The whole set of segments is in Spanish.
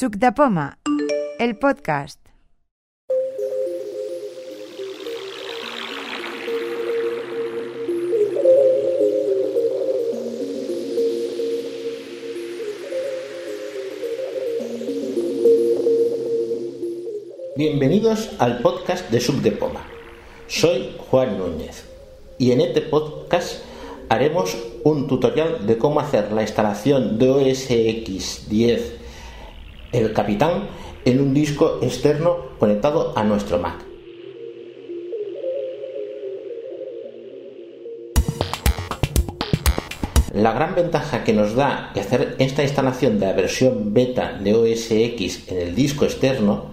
Suc el podcast. Bienvenidos al podcast de Poma. Soy Juan Núñez y en este podcast haremos un tutorial de cómo hacer la instalación de OS X 10 El Capitán en un disco externo conectado a nuestro Mac. La gran ventaja que nos da hacer esta instalación de la versión beta de OS X en el disco externo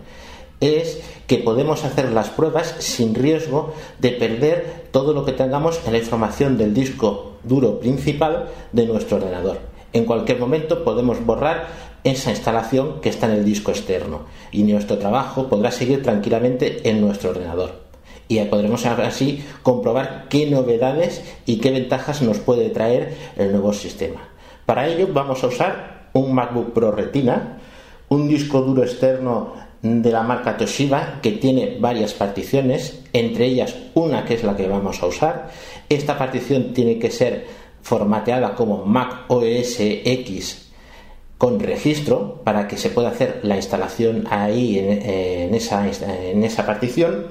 es que podemos hacer las pruebas sin riesgo de perder todo lo que tengamos en la información del disco duro principal de nuestro ordenador. En cualquier momento podemos borrar esa instalación que está en el disco externo y nuestro trabajo podrá seguir tranquilamente en nuestro ordenador. Y podremos así comprobar qué novedades y qué ventajas nos puede traer el nuevo sistema. Para ello vamos a usar un MacBook Pro Retina, un disco duro externo de la marca Toshiba que tiene varias particiones, entre ellas una que es la que vamos a usar. Esta partición tiene que ser formateada como Mac OS X con registro para que se pueda hacer la instalación ahí en, esa, en esa partición.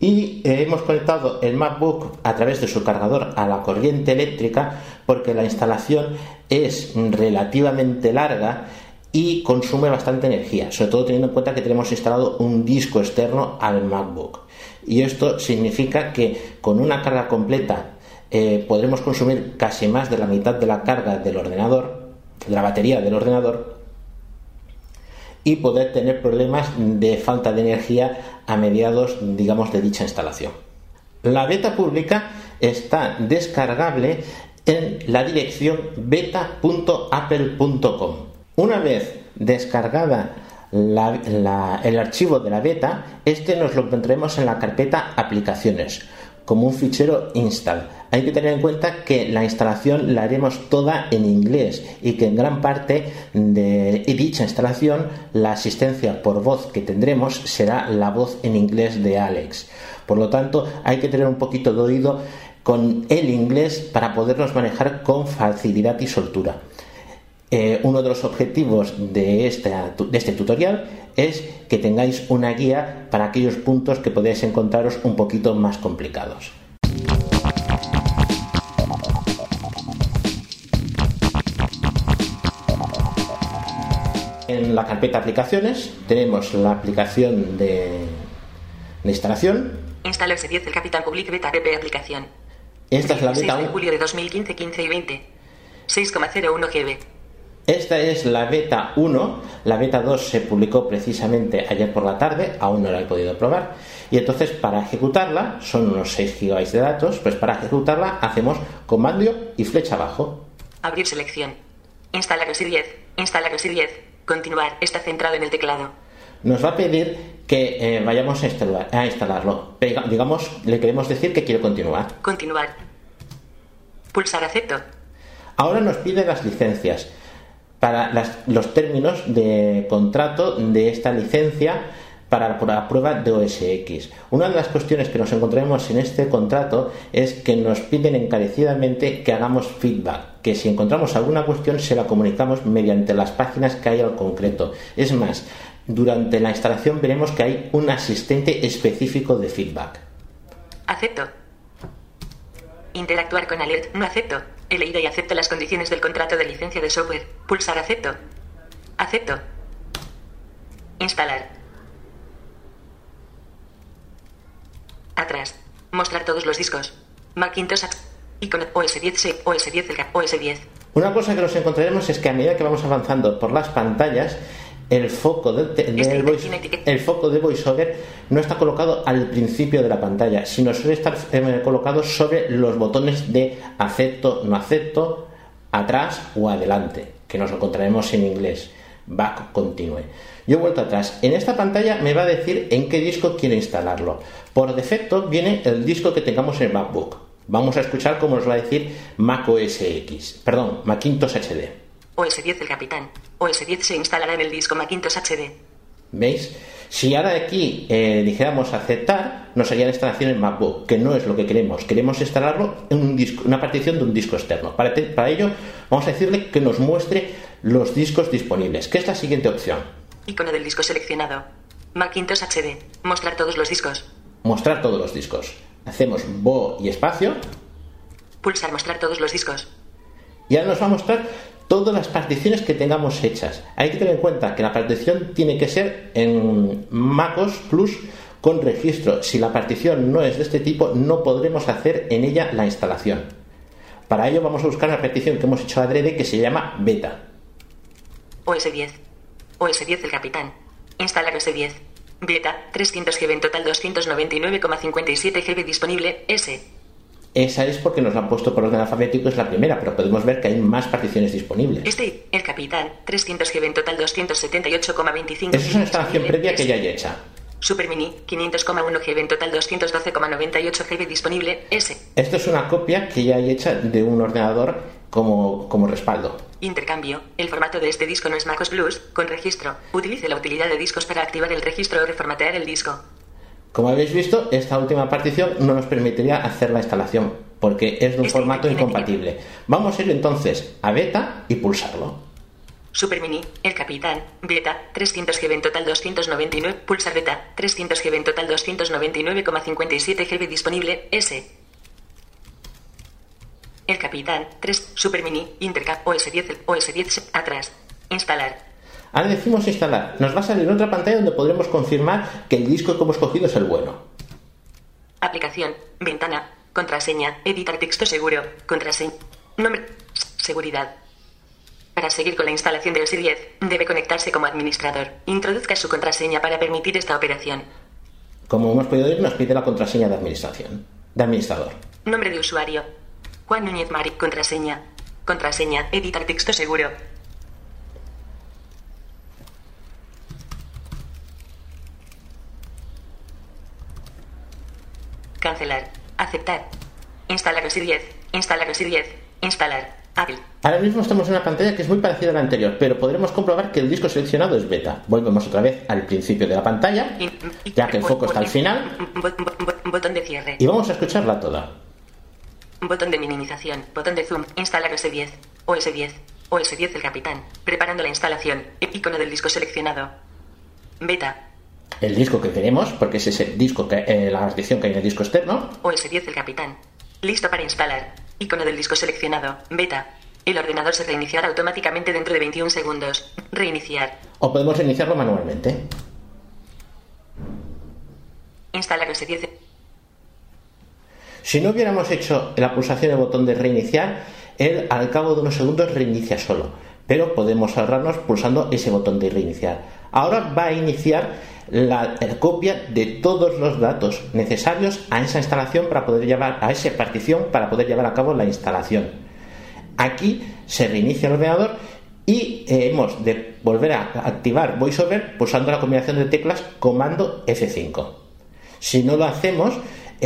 Y eh, hemos conectado el MacBook a través de su cargador a la corriente eléctrica porque la instalación es relativamente larga y consume bastante energía, sobre todo teniendo en cuenta que tenemos instalado un disco externo al MacBook. Y esto significa que con una carga completa eh, podremos consumir casi más de la mitad de la carga del ordenador, la batería del ordenador, y poder tener problemas de falta de energía a mediados, digamos, de dicha instalación. La beta pública está descargable en la dirección beta.apple.com una vez descargada el archivo de la beta, este nos lo encontraremos en la carpeta aplicaciones como un fichero install. Hay que tener en cuenta que la instalación la haremos toda en inglés y que en gran parte de dicha instalación la asistencia por voz que tendremos será la voz en inglés de Alex. Por lo tanto, hay que tener un poquito de oído con el inglés para podernos manejar con facilidad y soltura. Eh, uno de los objetivos de, de este tutorial es que tengáis una guía para aquellos puntos que podéis encontraros un poquito más complicados. En la carpeta aplicaciones tenemos la aplicación de, instalación. Instalarse 10 el Capital Public Beta app aplicación. Esta es la beta 1. julio de 2015, 15 y 20. 6,01 GB. Esta es la beta 1, la beta 2 se publicó precisamente ayer por la tarde, aún no la he podido probar. Y entonces para ejecutarla, son unos 6 GB de datos, pues para ejecutarla hacemos comando y flecha abajo. Abrir selección. Instalar OSI 10. Instalar OSI 10. Continuar. Está centrado en el teclado. Nos va a pedir que eh, vayamos a, a instalarlo. Digamos, le queremos decir que quiero continuar. Continuar. Pulsar acepto. Ahora nos pide las licencias para los términos de contrato de esta licencia para la prueba de OS X. Una de las cuestiones que nos encontraremos en este contrato es que nos piden encarecidamente que hagamos feedback, que si encontramos alguna cuestión se la comunicamos mediante las páginas que hay al concreto. Es más, durante la instalación veremos que hay un asistente específico de feedback. Acepto. Interactuar con Alert. No acepto. He leído y acepto las condiciones del contrato de licencia de software. Pulsar acepto. Acepto. Instalar. Atrás. Mostrar todos los discos. Macintosh. Icono OS 10 OS 10 OS 10. Una cosa que nos encontraremos es que a medida que vamos avanzando por las pantallas, el foco del, este el foco de VoiceOver no está colocado al principio de la pantalla, sino suele estar eh, colocado sobre los botones de acepto, no acepto, atrás o adelante, que nos encontraremos en inglés. Back continue. Yo he vuelto atrás. En esta pantalla me va a decir en qué disco quiero instalarlo. Por defecto viene el disco que tengamos en el MacBook. Vamos a escuchar cómo nos va a decir Mac OS X, perdón, Macintosh HD. OS 10 el capitán. OS 10 se instalará en el disco Macintosh HD. ¿Veis? Si ahora aquí eh, dijéramos aceptar, nos haría la instalación en MacBook, que no es lo que queremos. Queremos instalarlo en un disco, una partición de un disco externo. Para, te- para ello, vamos a decirle que nos muestre los discos disponibles, que es la siguiente opción. Icono del disco seleccionado. Macintosh HD. Mostrar todos los discos. Mostrar todos los discos. Hacemos bo y espacio, Pulsar mostrar todos los discos. y ahora nos va a mostrar todas las particiones que tengamos hechas. Hay que tener en cuenta que la partición tiene que ser en MacOS Plus con registro. Si la partición no es de este tipo, no podremos hacer en ella la instalación. Para ello vamos a buscar una partición que hemos hecho adrede que se llama beta. OS 10. OS 10 el capitán. Instalar OS 10. Beta, 300 GB en total 299,57 GB disponible, S. Esa es porque nos la han puesto por orden alfabético, es la primera, pero podemos ver que hay más particiones disponibles. Este, el capitán, 300 GB en total 278,25 Esa es una instalación previa que S. ya hay hecha. Super Mini, 500,1 GB en total 212,98 GB disponible, S. Esto es una copia que ya hay hecha de un ordenador como, como respaldo. Intercambio. El formato de este disco no es MacOS Plus, con registro. Utilice la utilidad de discos para activar el registro o reformatear el disco. Como habéis visto, esta última partición no nos permitiría hacer la instalación porque es de un Este formato incompatible. Vamos a ir entonces a beta y pulsarlo. Super Mini, el capitán, beta, 300 GB en total 299, pulsar beta, 300 GB en total 299,57 GB disponible, S. El capitán, 3, Super Mini, Intercap, OS 10, el OS 10, atrás, instalar, Ahora decimos instalar. Nos va a salir otra pantalla donde podremos confirmar que el disco que hemos cogido es el bueno. aplicación, ventana, contraseña, editar texto seguro, contraseña, nombre, seguridad. Para seguir con la instalación de OS 10, debe conectarse como administrador. Introduzca su contraseña para permitir esta operación. Como hemos podido ver, nos pide la contraseña de administración, de administrador. Nombre de usuario. Juan Núñez Mari. Contraseña. Contraseña. Editar texto seguro. Cancelar. Aceptar. Instalar OSI 10. Instalar OSI 10. Instalar. Apple. Ahora mismo estamos en una pantalla que es muy parecida a la anterior, pero podremos comprobar que el disco seleccionado es beta. Volvemos otra vez al principio de la pantalla, ya que el foco está al final, Bo- bo- bo- Botón de cierre. y vamos a escucharla toda. Botón de minimización. Botón de zoom. Instalar OS 10. OS 10. OS 10 el capitán. Preparando la instalación. Icono del disco seleccionado. Beta. El disco que queremos, porque es ese disco que, eh, la partición que hay en el disco externo, OS 10 el capitán. Listo para instalar. Icono del disco seleccionado. Beta. El ordenador se reiniciará automáticamente dentro de 21 segundos. Reiniciar. o podemos iniciarlo manualmente. Instalar OS 10. Si no hubiéramos hecho la pulsación del botón de reiniciar, él al cabo de unos segundos reinicia solo. Pero podemos ahorrarnos pulsando ese botón de reiniciar. Ahora va a iniciar la, copia de todos los datos necesarios a esa instalación para poder llevar a esa partición para poder llevar a cabo la instalación. Aquí se reinicia el ordenador y eh, hemos de volver a activar VoiceOver pulsando la combinación de teclas comando F5. Si no lo hacemos,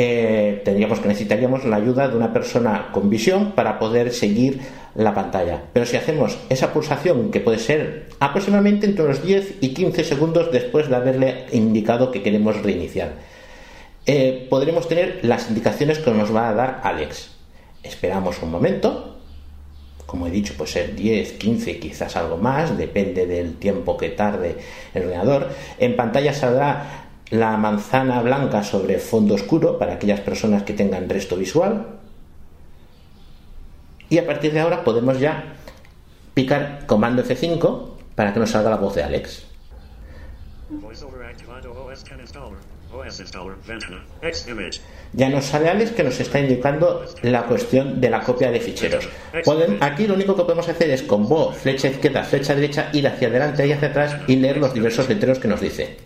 eh, tendríamos que necesitaríamos la ayuda de una persona con visión para poder seguir la pantalla. Pero si hacemos esa pulsación, que puede ser aproximadamente entre unos 10 y 15 segundos después de haberle indicado que queremos reiniciar, eh, podremos tener las indicaciones que nos va a dar Alex. Esperamos un momento. Como he dicho, puede ser 10, 15, quizás algo más, depende del tiempo que tarde el ordenador. En pantalla saldrá la manzana blanca sobre fondo oscuro para aquellas personas que tengan resto visual. Y a partir de ahora podemos ya picar comando F5 para que nos salga la voz de Alex. VoiceOver activado OS 10 installer. OS installer ventana. X image. Ya nos sale Alex que nos está indicando la cuestión de la copia de ficheros. Aquí lo único que podemos hacer es con voz, flecha izquierda, flecha derecha, ir hacia adelante y hacia atrás y leer los diversos letreros que nos dice.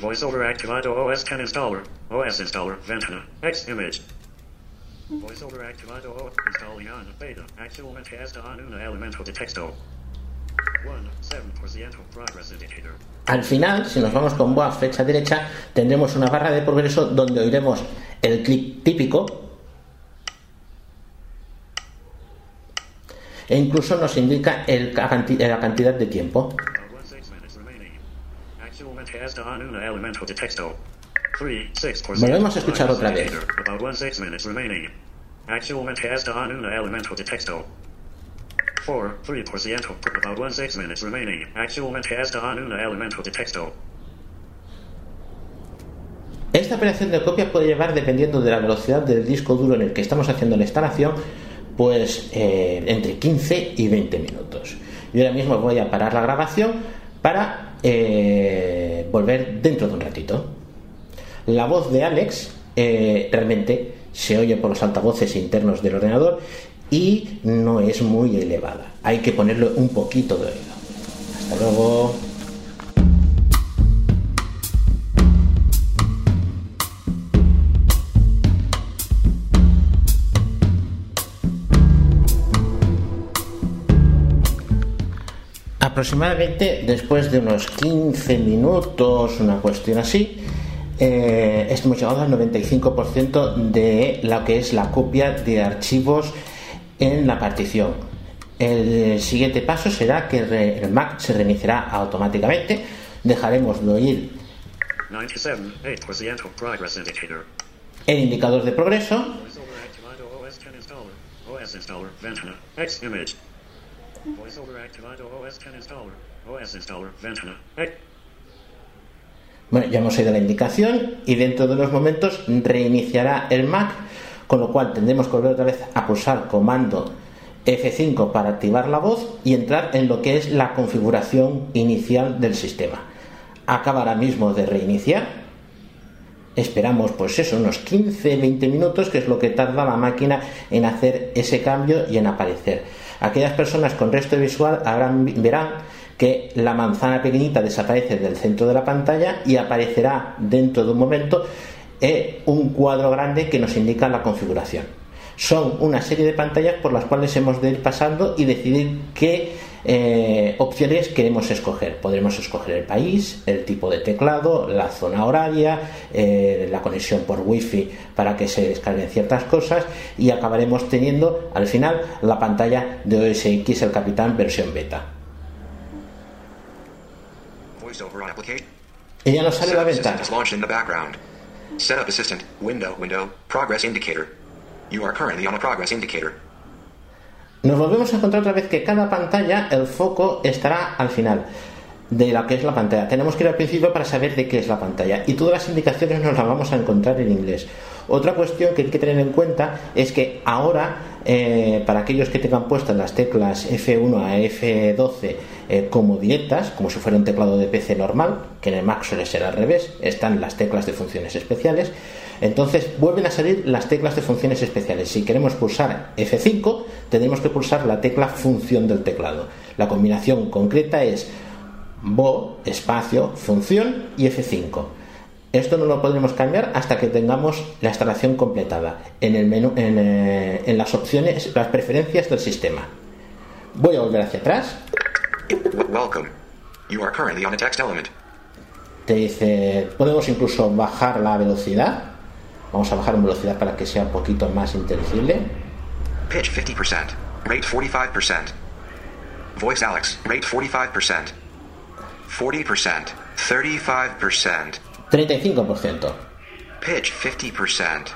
VoiceOver activado OS 10 installer. OS installer ventana. X image. VoiceOver activado OS installando beta. Actualmente está en un elemento de texto. 1. 7% progress indicator. Al final, si nos vamos con voz, flecha derecha, tendremos una barra de progreso donde oiremos el clic típico e incluso nos indica el la cantidad de tiempo. About one six minutes remaining. Actual has on una elemental de texto. 3, 6%. Volvemos a escuchar otra vez. About one six minutes remaining. Actual has on una elemental de texto. 4, 3%. About one six minutes remaining. Actual has on una elemental de texto. Esta operación de copia puede llevar, dependiendo de la velocidad del disco duro en el que estamos haciendo la instalación, pues eh, entre 15 y 20 minutos. Yo ahora mismo voy a parar la grabación para eh, volver dentro de un ratito. La voz de Alex eh, realmente se oye por los altavoces internos del ordenador y no es muy elevada. Hay que ponerle un poquito de oído. Hasta luego. Aproximadamente después de unos 15 minutos, una cuestión así, eh, hemos llegado al 95% de lo que es la copia de archivos en la partición. El siguiente paso será que el Mac se reiniciará automáticamente, dejaremos de oír 97, 8% progress indicator. el indicador de progreso Bueno, ya hemos oído la indicación y dentro de unos momentos reiniciará el Mac, con lo cual tendremos que volver otra vez a pulsar comando F5 para activar la voz y entrar en lo que es la configuración inicial del sistema. Acaba ahora mismo de reiniciar. Esperamos pues eso, unos 15-20 minutos, que es lo que tarda la máquina en hacer ese cambio y en aparecer. Aquellas personas con resto visual verán que la manzana pequeñita desaparece del centro de la pantalla y aparecerá dentro de un momento eh, un cuadro grande que nos indica la configuración. Son una serie de pantallas por las cuales hemos de ir pasando y decidir qué eh, opciones queremos escoger. Podremos escoger el país, el tipo de teclado, la zona horaria, eh, la conexión por wifi para que se descarguen ciertas cosas y acabaremos teniendo al final la pantalla de OS X el Capitán versión beta. Y ya nos sale la ventana. is launched in the background. Setup Assistant, window, window, progress indicator. You are currently on a progress indicator. Nos volvemos a encontrar otra vez que cada pantalla, el foco estará al final de la que es la pantalla. Tenemos que ir al principio para saber de qué es la pantalla y todas las indicaciones nos las vamos a encontrar en inglés. Otra cuestión que hay que tener en cuenta es que ahora, eh, para aquellos que tengan puestas las teclas F1 a F12 eh, como directas, como si fuera un teclado de PC normal, que en el Mac suele ser al revés, están las teclas de funciones especiales. Entonces vuelven a salir las teclas de funciones especiales. Si queremos pulsar F5, tendremos que pulsar la tecla función del teclado. La combinación concreta es Bo, espacio, función y F5. Esto no lo podremos cambiar hasta que tengamos la instalación completada en, el menú, en, eh, en las opciones, las preferencias del sistema. Voy a volver hacia atrás. Welcome. You are currently on a text element. Te dice, podemos incluso bajar la velocidad. Vamos a bajar en velocidad para que sea un poquito más inteligible. Pitch 50%. Rate 45%. Voice Alex, rate 45%. 40%. 35%. 35%. Pitch 50%.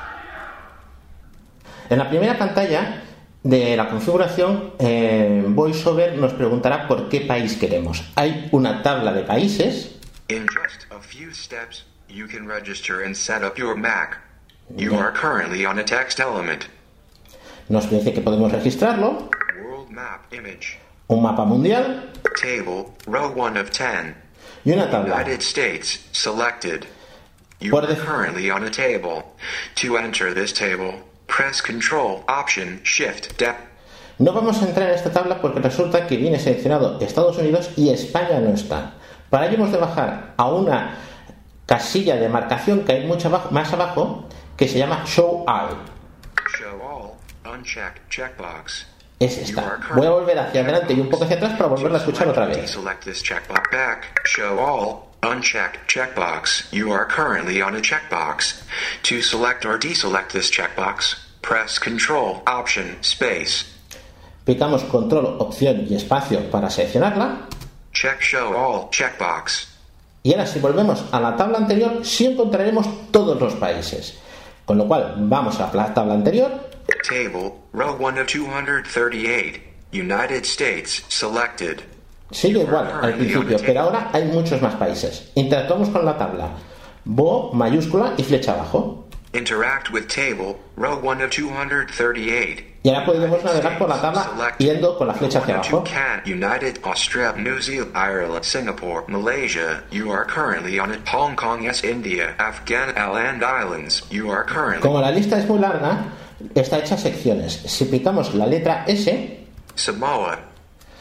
En la primera pantalla de la configuración, eh, VoiceOver nos preguntará por qué país queremos. Hay una tabla de países. In just a few steps, you can register and set up your Mac. You are currently on a text element. Nos dice que podemos registrarlo. World map image. Un mapa mundial Table, row 1 of 10. y una tabla. United States selected. You are currently on a table. To enter this table, press Control, Option, Shift. No vamos a entrar en esta tabla porque resulta que viene seleccionado Estados Unidos y España no está. Para ello hemos de bajar a una casilla de marcación que hay mucho más abajo que se llama Show All. Show all, unchecked checkbox. Es esta. Voy a volver hacia adelante y un poco hacia atrás para volverla a escuchar otra vez. Unchecked checkbox. You are currently on a checkbox. To select or deselect this checkbox, press Control Option Space. Picamos control, opción y espacio para seleccionarla. Check show all checkbox. Y ahora si volvemos a la tabla anterior, sí encontraremos todos los países. Con lo cual, vamos a la tabla anterior. Table, row 1 of 238. United States selected. Sigue igual al principio, pero ahora hay muchos más países. Interactuamos con la tabla. Bo, mayúscula y flecha abajo. Interact with table, row 1 of 238. Y ahora podemos navegar por la tabla yendo con la flecha hacia abajo. United, Australia, New Zealand, Ireland, Singapore, Malaysia. You are currently on it. Hong Kong, yes, India, Afghan, Land Islands. You are currently Como la lista es muy larga, está hecha secciones. Si picamos la letra S, Samoa.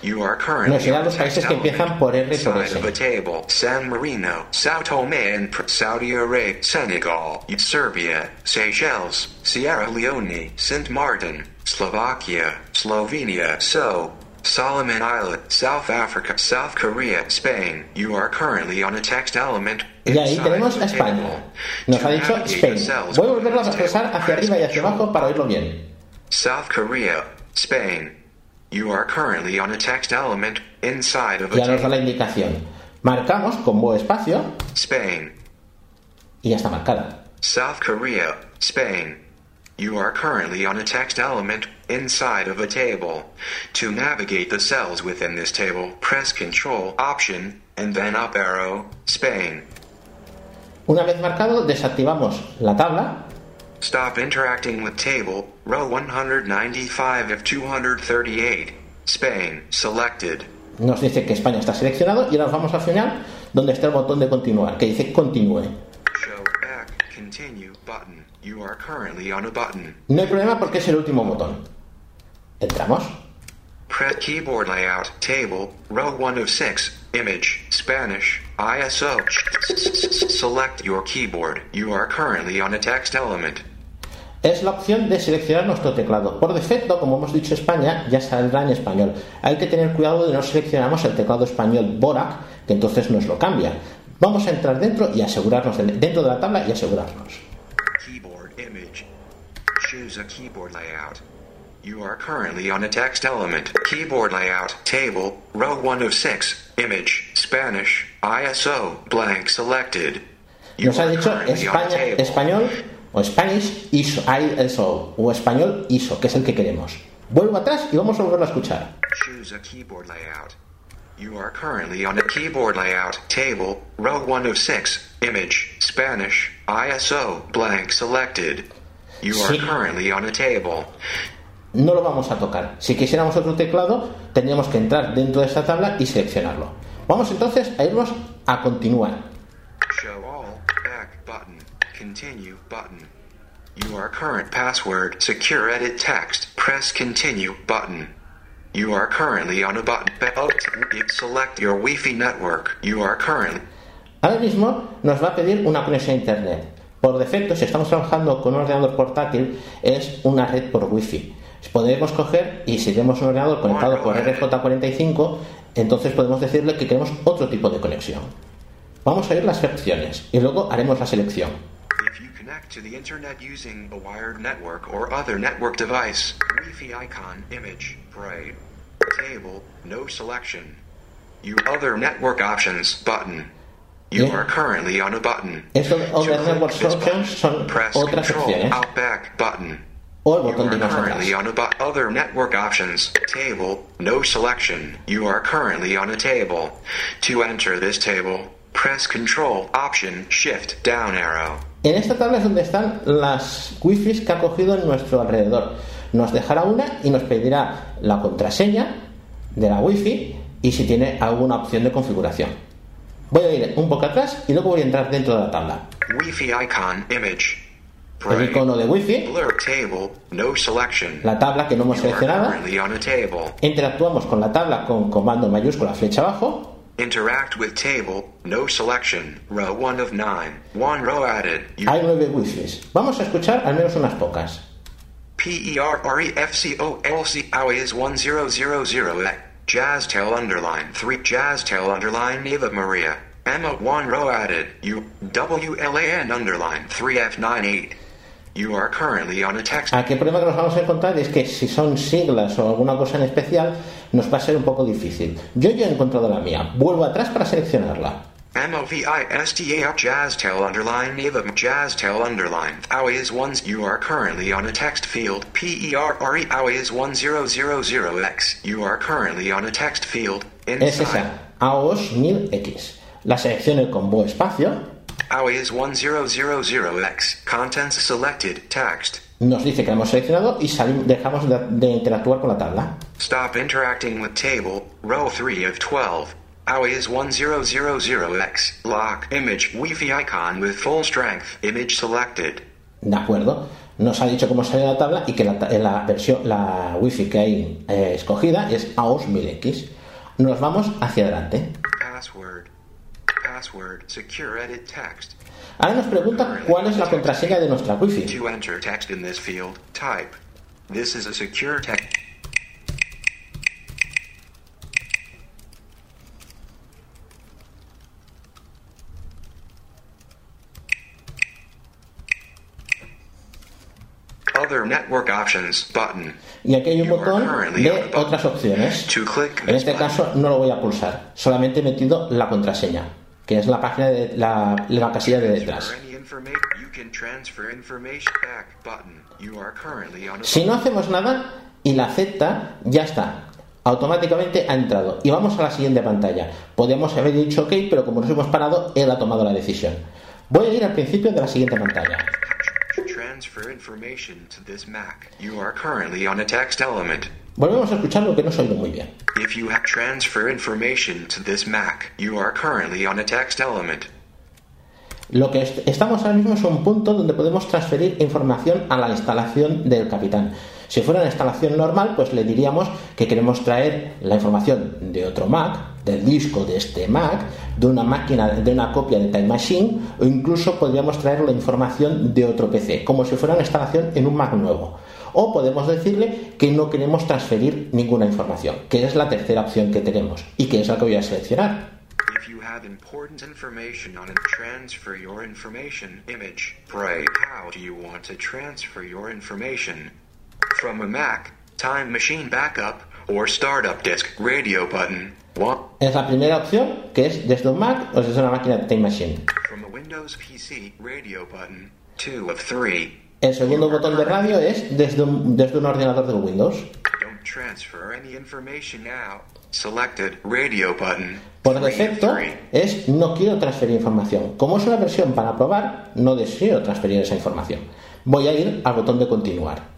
You are currently Nos on los países text que empiezan por R element por S. of a table. San Marino, Sao Tome and Saudi Arabia, Senegal, Serbia, Seychelles, Sierra Leone, Saint Martin, Slovakia, Slovenia, So, Solomon Island, South Africa, South Korea, Spain. You are currently on a text element. y ahí tenemos a España. Nos ha dicho Spain. Voy a volverlo a within the expresar table, hacia arriba y hacia abajo para oírlo bien. South Korea, Spain. You are currently on a text element inside of a Ya nos da la indicación. Marcamos con Bo espacio Spain, y ya está marcada. South Korea, Spain. You are currently on a text element inside of a table. To navigate the cells within this table, press Control Option and then up arrow, Spain. Una vez marcado, desactivamos la tabla Stop interacting with table, row 195 of 238. Spain, selected. nos dice que España está seleccionado y ahora nos vamos al final donde está el botón de continuar que dice continúe. Show back, continue button. You are currently on a button. No hay problema porque es el último botón. Entramos. Press keyboard layout, table, row 1 of 6, image, Spanish, ISO. Select your keyboard. You are currently on a text element. Es la opción de seleccionar nuestro teclado. Por defecto, como hemos dicho España, ya saldrá en español. Hay que tener cuidado de no seleccionamos el teclado español Borac, que entonces nos lo cambia. Vamos a entrar dentro y asegurarnos de- dentro de la tabla y asegurarnos. Keyboard image. Choose a keyboard layout. You are currently on a text element. Keyboard layout, table, row 1 of 6, image, Spanish, ISO, blank selected. You Nos ha dicho España, español o Spanish ISO, ISO o español ISO, que es el que queremos. Vuelvo atrás y vamos a volverlo a escuchar. Choose a keyboard layout. You are currently on a keyboard layout table, row 1 of 6, image, Spanish, ISO, blank selected. You are Sí. currently on a table. No lo vamos a tocar. Si quisiéramos otro teclado, tendríamos que entrar dentro de esta tabla y seleccionarlo. Vamos entonces a irnos a continuar. Show continue button. You are current password, secure edit text, press continue button. You are currently on a button. Select your Wi-Fi network. You are currently Ahora mismo nos va a pedir una conexión a internet. Por defecto, si estamos trabajando con un ordenador portátil, es una red por wifi. Podemos coger y si tenemos un ordenador conectado por RJ45, entonces podemos decirle que queremos otro tipo de conexión. Vamos a ir las opciones y luego haremos la selección. Connect to the internet using a wired network or other network device, Wi-Fi icon, image, bright, table, no selection. You other network options button. You Yeah. are currently on a button. De To Other Network Options son button, press otras Control opciones. Out back button. O el You botón de are currently on a bu- other network options table, no selection. You are currently on a table. To enter this table, press Control Option Shift down arrow. En esta tabla es donde están las wifi que ha cogido en nuestro alrededor. Nos dejará una y nos pedirá la contraseña de la wifi y si tiene alguna opción de configuración. Voy a ir un poco atrás y luego voy a entrar dentro de la tabla. Wi-Fi icon image. El icono de wifi, table, no la tabla que no hemos seleccionado. Interactuamos con la tabla con comando mayúscula flecha abajo. Interact with table, no selection. Row 1 of 9. One row added. You Hay nueve wifi. Vamos a escuchar al menos unas pocas. P E R R E F C O L C O is 1000 X. Jazztail underline 3 Jazz Jazztail underline Eva Maria. Emma 1 row added. U W L A N underline 3 F 98. You are currently on a text. Aquí el problema que nos vamos a encontrar es que si son siglas o alguna cosa en especial, nos va a ser un poco difícil. Yo ya he encontrado la mía. Vuelvo atrás para seleccionarla. M-O-V-I-S-T-A-L Jazztel underline Eva Jazztel underline How is ones you are currently on a text field P-E-R-R-E How is 1000X You are currently on a text field Es inside esa, AOS 1000X. La selecciono con bo espacio. Is 1000X Contents selected text Nos dice que hemos seleccionado y salim- dejamos de, de interactuar con la tabla. Stop interacting with table row 3 of 12 How is 1000X Lock image Wi-Fi icon with full strength Image selected De acuerdo. Nos ha dicho cómo sale la tabla y que la versión, la wifi que hay eh, escogida es AOS 1000X. Nos vamos hacia adelante. Password. Password. Secure edit text. Ahora nos pregunta cuál es la contraseña de nuestra wifi. To enter text in this field, type. This is a secure text. Other network options button. Y aquí hay un botón de otras opciones. En este caso no lo voy a pulsar, solamente he metido la contraseña, que es la página de la, la casilla de detrás. Si no hacemos nada y la acepta, ya está. Automáticamente ha entrado. Y vamos a la siguiente pantalla. Podemos haber dicho ok, pero como nos hemos parado, él ha tomado la decisión. Voy a ir al principio de la siguiente pantalla. Transfer information to this Mac. You are currently on a text element. Volvemos a escuchar lo que no oído muy bien. If you have transfer information to this Mac, you are currently on a text element. Lo que est- estamos ahora mismo es un punto donde podemos transferir información a la instalación del capitán. Si fuera una instalación normal, pues le diríamos que queremos traer la información de otro Mac, del disco de este Mac, de una máquina, de una copia de Time Machine, o incluso podríamos traer la información de otro PC, como si fuera una instalación en un Mac nuevo. O podemos decirle que no queremos transferir ninguna información, que es la tercera opción que tenemos y que es la que voy a seleccionar. If you have important information on it, transfer your information image. Pray, how do you want to transfer your information? From a Mac, Time Machine Backup, or Startup Disk Radio button. Es la primera opción, que es desde un Mac o desde una máquina Time Machine. From a Windows PC Radio button. Two of three. El segundo botón de radio es desde un, desde un ordenador de Windows. Don't transfer any information now. Selected radio button. Por defecto es no quiero transferir información. Como es una versión para probar, no deseo transferir esa información. Voy a ir al botón de continuar.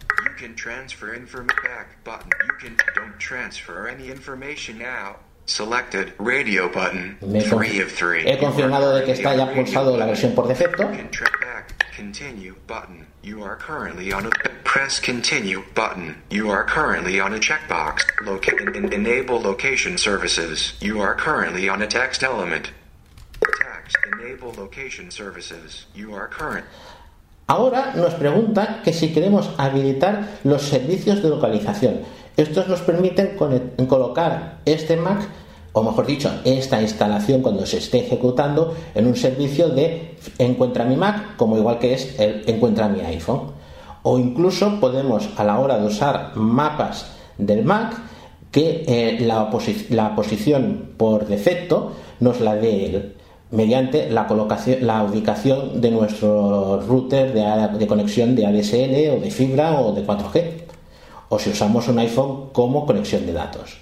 Can transfer information back button. You can don't transfer any information now. Selected radio button. Me Three of three. he confirmado de que está ya pulsado la versión por defecto. button. You can track back. Continue button. You are currently on a press continue button. You are currently on a checkbox. Locate en- en- enable location services. You are currently on a text element. Text enable location services. You are current. Ahora nos pregunta que si queremos habilitar los servicios de localización. Estos nos permiten colocar este Mac, o mejor dicho, esta instalación cuando se esté ejecutando en un servicio de encuentra mi Mac, como igual que es el encuentra mi iPhone. O incluso podemos, a la hora de usar mapas del Mac, que eh, la, la posición por defecto nos la dé él mediante la colocación, la ubicación de nuestro router de, de conexión de ADSL o de fibra o de 4G, o si usamos un iPhone como conexión de datos.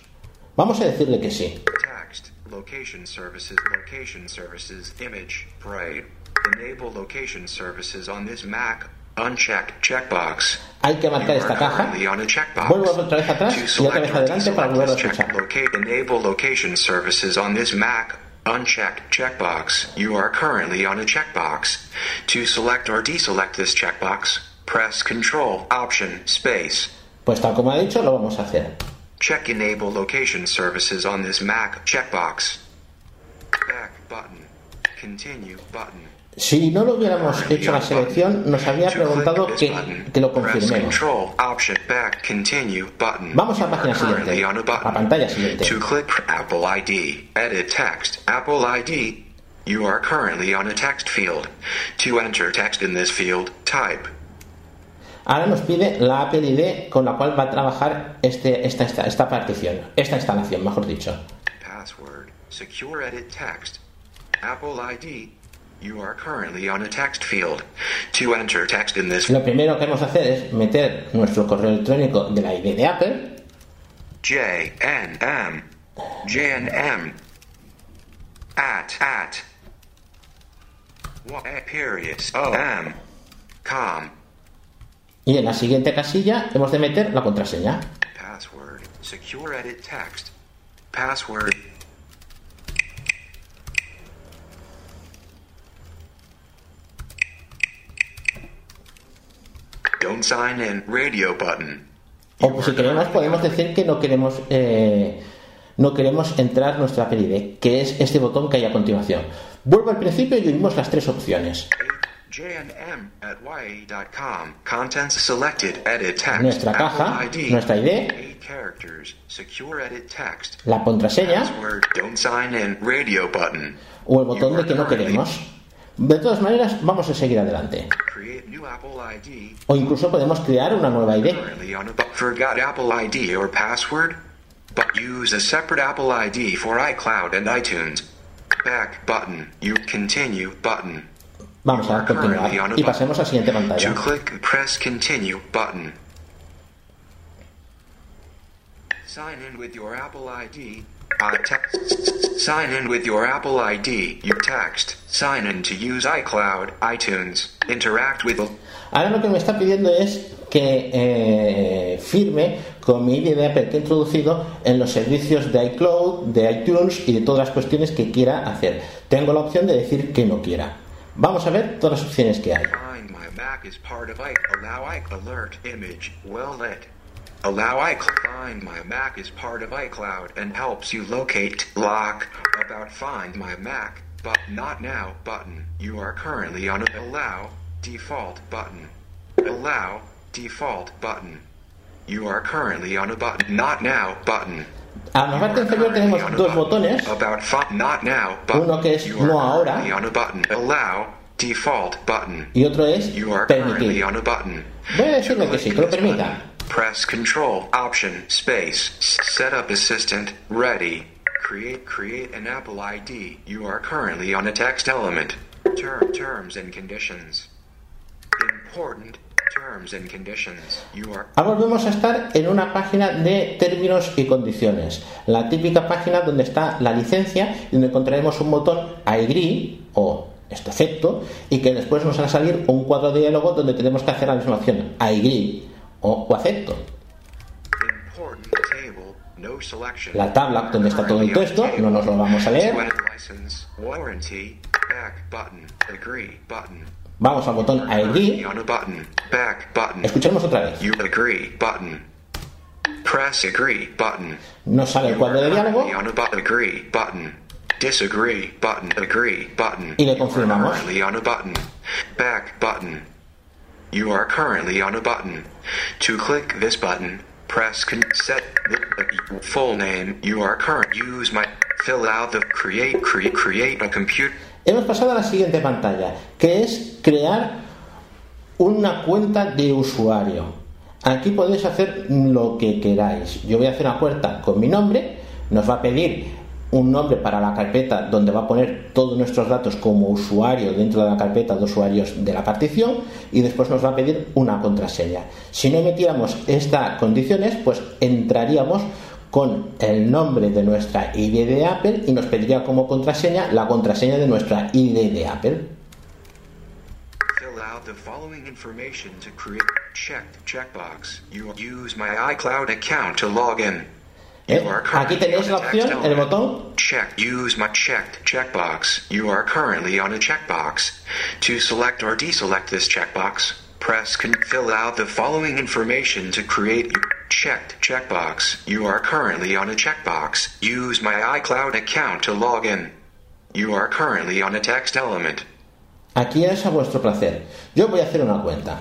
Vamos a decirle que sí. Text, location services, location services, image, pray. Enable location services on this Mac. Unchecked checkbox. Hay que marcar esta caja. Vuelvo otra vez atrás y otra vez adelante para volverlo a escuchar. enable location services on this Mac. Unchecked checkbox. You are currently on a checkbox. To select or deselect this checkbox, press Control Option Space. Pues tal como ha dicho, lo vamos a hacer. Check enable location services on this Mac checkbox. Back button. Si no lo hubiéramos hecho la selección, nos habría preguntado que, que lo confirmemos. Vamos a la página siguiente, a button. a pantalla siguiente. Apple ID, edit text, Apple ID. You are currently on a text field. To enter text in this field, type. Ahora nos pide la Apple ID con la cual va a trabajar este, esta, esta, esta partición, esta instalación, mejor dicho. Password. Secure edit text. Apple ID. You are currently on a text field. To enter text in this Lo primero que vamos a hacer es meter nuestro correo electrónico de la ID de Apple. J N M J N M at at what eh, period O oh, M com Y en la siguiente casilla hemos de meter la contraseña. password secure edit text password don't sign in. Radio button. O pues, si queremos podemos decir que no queremos eh, no queremos entrar nuestra Apple ID, que es este botón que hay a continuación. Vuelvo al principio y oímos las tres opciones. jnm at ya.com contents selected. Edit text. Nuestra caja, nuestra ID. La contraseña. O el botón de que no queremos. De todas maneras, vamos a seguir adelante. O incluso podemos crear una nueva ID. but use a separate Apple ID for iCloud and iTunes back button you continue button Vamos a continuar y pasemos a la siguiente To pantalla. click, press continue button. Sign in with your Apple ID. I. Sign in with your Apple ID. You text. Sign in to use iCloud, iTunes. Interact with. Ahora lo que me está pidiendo es que eh, firme con mi ID de Apple que he introducido en los servicios de iCloud, de iTunes y de todas las cuestiones que quiera hacer. Tengo la opción de decir que no quiera. Vamos a ver todas las opciones que hay. Find my Mac is part of I. Allow I alert image well lit. Allow I find my Mac is part of iCloud and helps you locate lock about find my Mac but not now button. You are currently on a allow default button. Allow default button. You are currently on a button not now button. A la parte inferior tenemos dos botones. About not now button. Uno que es You no ahora. on a button. Allow default button. Y otro es You are currently permitir. on a button. Voy a decirle que sí, que lo permita. Press Control Option Space Setup Assistant Ready. Create create an Apple ID. You are currently on a text element. Term terms and conditions. Important terms and conditions. You are Ahora volvemos a estar en una página de términos y condiciones. La típica página donde está la licencia y donde encontraremos un botón I agree o este acepto y que después nos va a salir un cuadro de diálogo donde tenemos que hacer la misma opción I agree o, o acepto. La tabla donde está todo el texto, no nos lo vamos a leer. Vamos al botón agree. Escuchemos otra vez. Press agree button. Nos sale el cuadro de diálogo agree button. Disagree button. Agree button. y le confirmamos. Back button. You are currently on a button. To click this button, press con- set the full name. You are current. Use my fill out the create create create a computer. Hemos pasado a la siguiente pantalla, que es crear una cuenta de usuario. Aquí podéis hacer lo que queráis. Yo voy a hacer una cuenta con mi nombre, nos va a pedir un nombre para la carpeta donde va a poner todos nuestros datos como usuario dentro de la carpeta de usuarios de la partición y después nos va a pedir una contraseña. Si no metiéramos estas condiciones, pues entraríamos con el nombre de nuestra ID de Apple y nos pediría como contraseña la contraseña de nuestra ID de Apple. The following information to create checked checkbox. You use my iCloud account to log in. ¿Eh? Aquí tenéis la opción, el botón Check. Use my checked checkbox. You are currently on a checkbox. To select or deselect this checkbox, press con- fill out the following information to create checked checkbox. You are currently on a checkbox. Use my iCloud account to log in. You are currently on a text element. Aquí es a vuestro placer. Yo voy a hacer una cuenta.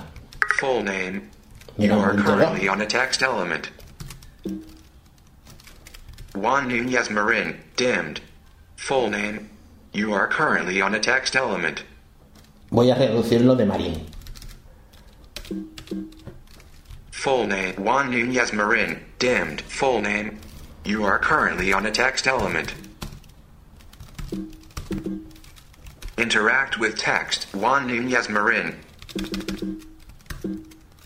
Full name. You are currently on a text element. Juan Nunez Marin, dimmed. Full name. You are currently on a text element. Voy a reducirlo de Marín. Full name Juan Nunez Marin. Dimmed. Full name. You are currently on a text element. Interact with text Juan Nunez Marin.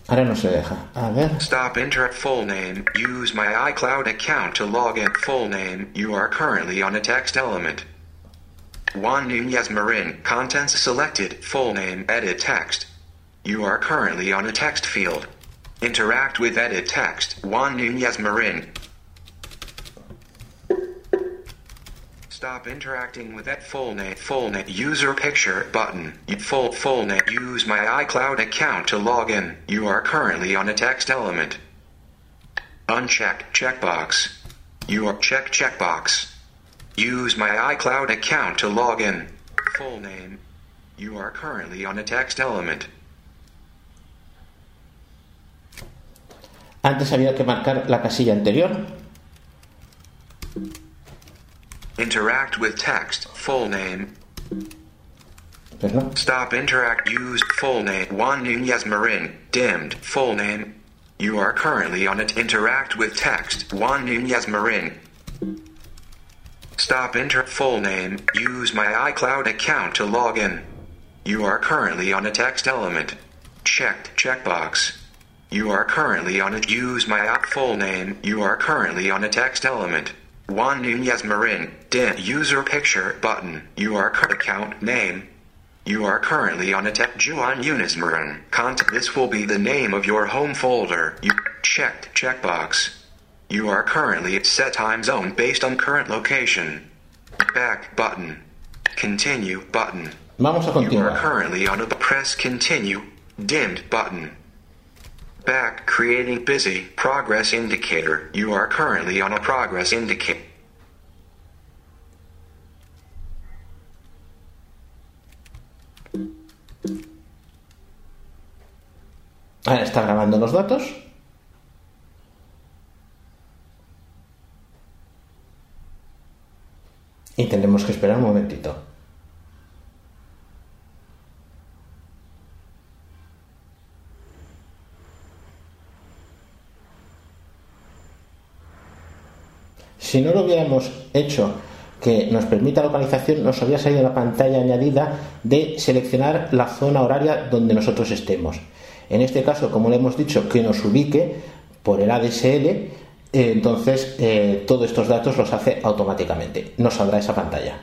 Ahora no se deja. A ver. Stop interact full name. Use my iCloud account to log in. Full name. You are currently on a text element. Juan Nunez Marin. Contents selected. Full name. Edit text. You are currently on a text field. Interact with edit text. Juan Nunez Marin. Stop interacting with that full name. Full name. User picture button. You- Full full name. Use my iCloud account to log in. You are currently on a text element. Uncheck checkbox. You are check checkbox. Use my iCloud account to log in. Full name. You are currently on a text element. Antes había que marcar la casilla anterior. Interact with text. Full name. No. Stop interact. Use full name. Juan Nunez Marin. Dimmed. Full name. You are currently on it. Interact with text. Juan Nunez Marin. Stop enter full name. Use my iCloud account to log in. You are currently on a text element. Checked checkbox. You are currently on it. Use my app full name. You are currently on a text element. Juan Nunez Marin. Dim user picture button. You are cur- account name. You are currently on a tech Juan Yunus Marin. Content. This will be the name of your home folder. You checked checkbox. You are currently at set time zone based on current location. Back button. Continue button. Vamos a You are currently on a press continue dimmed button. Back creating busy progress indicator. You are currently on a progress indicator. Ahora está grabando los datos. Y tendremos que esperar un momentito. Si no lo hubiéramos hecho que nos permita localización, nos habría salido la pantalla añadida de seleccionar la zona horaria donde nosotros estemos. En este caso, como le hemos dicho, que nos ubique por el ADSL, eh, entonces eh, todos estos datos los hace automáticamente. Nos saldrá esa pantalla.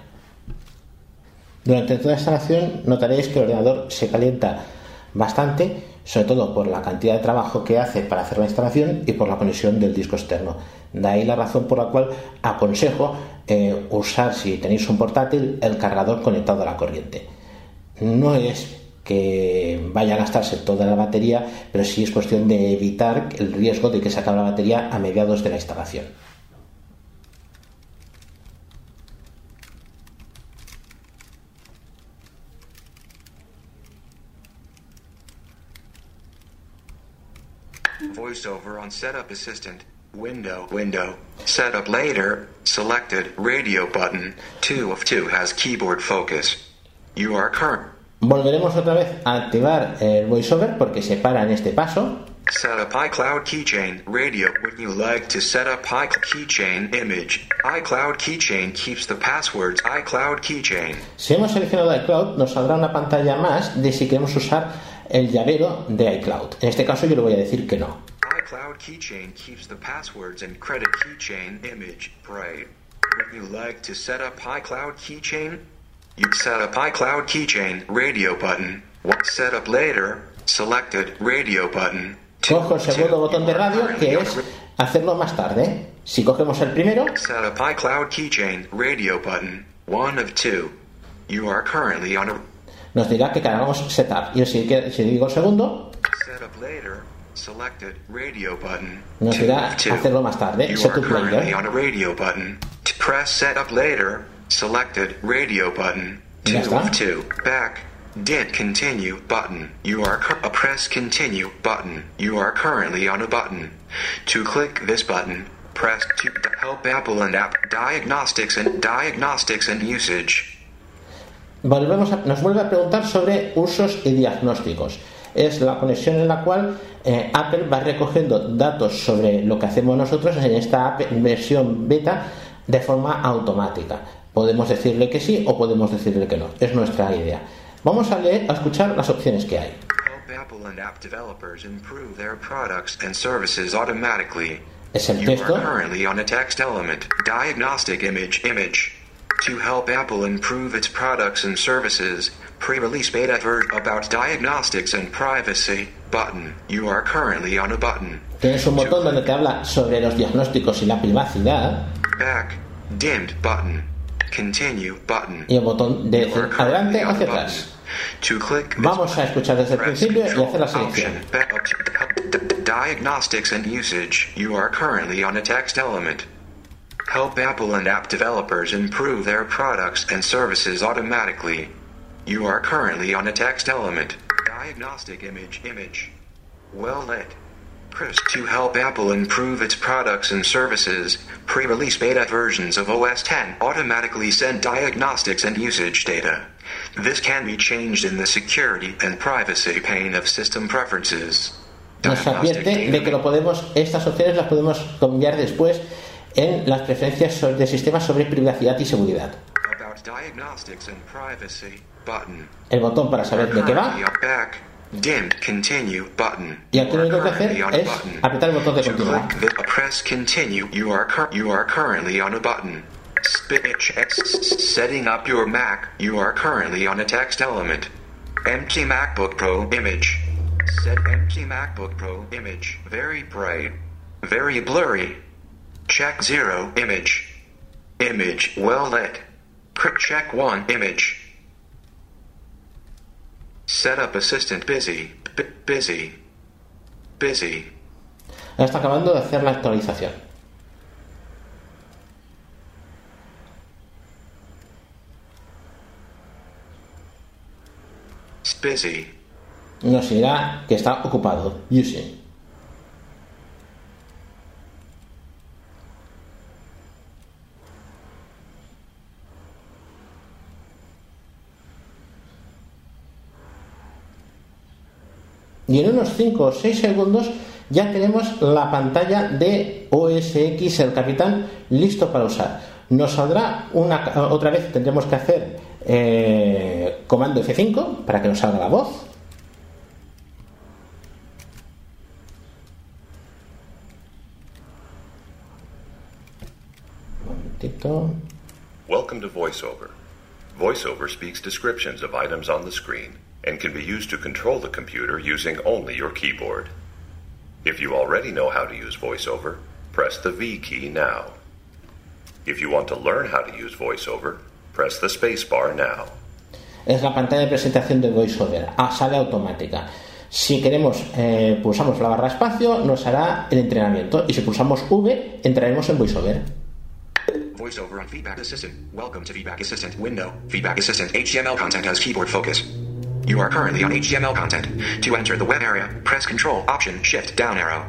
Durante toda la instalación notaréis que el ordenador se calienta bastante, sobre todo por la cantidad de trabajo que hace para hacer la instalación y por la conexión del disco externo. De ahí la razón por la cual aconsejo eh, usar, si tenéis un portátil, el cargador conectado a la corriente. No es que vaya a gastarse toda la batería, pero sí es cuestión de evitar el riesgo de que se acabe la batería a mediados de la instalación. Setup Assistant. Window. Window. Setup later. Selected. Radio button. 2 of 2 has keyboard focus. You are current. Volveremos otra vez a activar el voiceover porque se para en este paso. Set up iCloud keychain radio. Would you like to set up iCloud keychain image? iCloud keychain keeps the passwords. iCloud keychain. Si hemos seleccionado iCloud, nos saldrá una pantalla más de si queremos usar el llavero de iCloud. En este caso yo le voy a decir que no. iCloud keychain keeps the passwords and credit keychain image. bright. Would you like to set up iCloud keychain? You set up iCloud keychain radio button. What set up later? Selected radio button. Cojo el segundo botón de radio que es hacerlo más tarde. Si cogemos el primero, Set up iCloud keychain radio button. One of two. You are currently on a nos dirá que cargamos setup. Y si, si digo el segundo, set up later. Selected radio button. Nos Two dirá of two. hacerlo más tarde. You Set are to currently ¿eh? on a radio button. To press setup later. Selected radio button. Ya Two está. of two. Back. Did continue button. You are a press continue button. You are currently on a button. To click this button, press to help Apple and app diagnostics and diagnostics and usage. volvemos a- nos vuelve a preguntar sobre usos y diagnósticos. Es la conexión en la cual eh, Apple va recogiendo datos sobre lo que hacemos nosotros en esta versión beta de forma automática. Podemos decirle que sí o podemos decirle que no. Es nuestra idea. Vamos a leer, a escuchar las opciones que hay. Apple and app developers improve their products and services automatically. Es el You texto. are currently on a text element. Diagnostic image image. To help Apple improve its products and services, pre-release beta ver about diagnostics and privacy button. You are currently on a button. Tienes un botón donde te habla sobre los diagnósticos y la privacidad Back. Dimmed button. Continue button. y el botón de You decir are currently adelante o on a hacia atrás. To click Vamos a escuchar desde el principio y hacer la selección. Option. Back up to- d- d- Diagnostics and usage. You are currently on a text element. Help Apple and app developers improve their products and services automatically. You are currently on a text element. Diagnostic image image. Well lit. Chris to help Apple improve its products and services, pre-release beta versions of OS 10 automatically send diagnostics and usage data. This can be changed in the security and privacy pane of system preferences. Nos advierte de que lo podemos, estas opciones las podemos cambiar después en las preferencias de sistemas sobre privacidad y seguridad. About diagnostics and privacy. El botón para saber de qué va back. Dimmed continue button. y aquí lo único que hacer es apretar el botón de continuar. press continue. You are you are currently on a button. Spitch setting up your Mac. You are currently on a text element. Empty MacBook Pro image. Set empty MacBook Pro image. Very bright. Very blurry. Check zero image. Image well lit. Check one image. Setup assistant busy. Busy. Busy. Ahora está acabando de hacer la actualización. Busy. Nos dirá que está ocupado. Using. Y en unos 5 o 6 segundos ya tenemos la pantalla de OS X, el capitán, listo para usar. Nos saldrá una, otra vez, tendremos que hacer eh, comando F5 para que nos salga la voz. Un momentito. Welcome to VoiceOver. VoiceOver speaks descriptions of items on the screen and can be used to control the computer using only your keyboard. If you already know how to use VoiceOver, press the V key now. If you want to learn how to use VoiceOver, press the spacebar now. es la pantalla de presentación de VoiceOver, ah, sale automática. Si queremos, eh, pulsamos la barra espacio, nos hará el entrenamiento. Y si pulsamos V, entraremos en VoiceOver. Voiceover on Feedback Assistant. Welcome to Feedback Assistant window. Feedback Assistant HTML content has keyboard focus. You are currently on HTML content. To enter the web area, press Control Option Shift down arrow.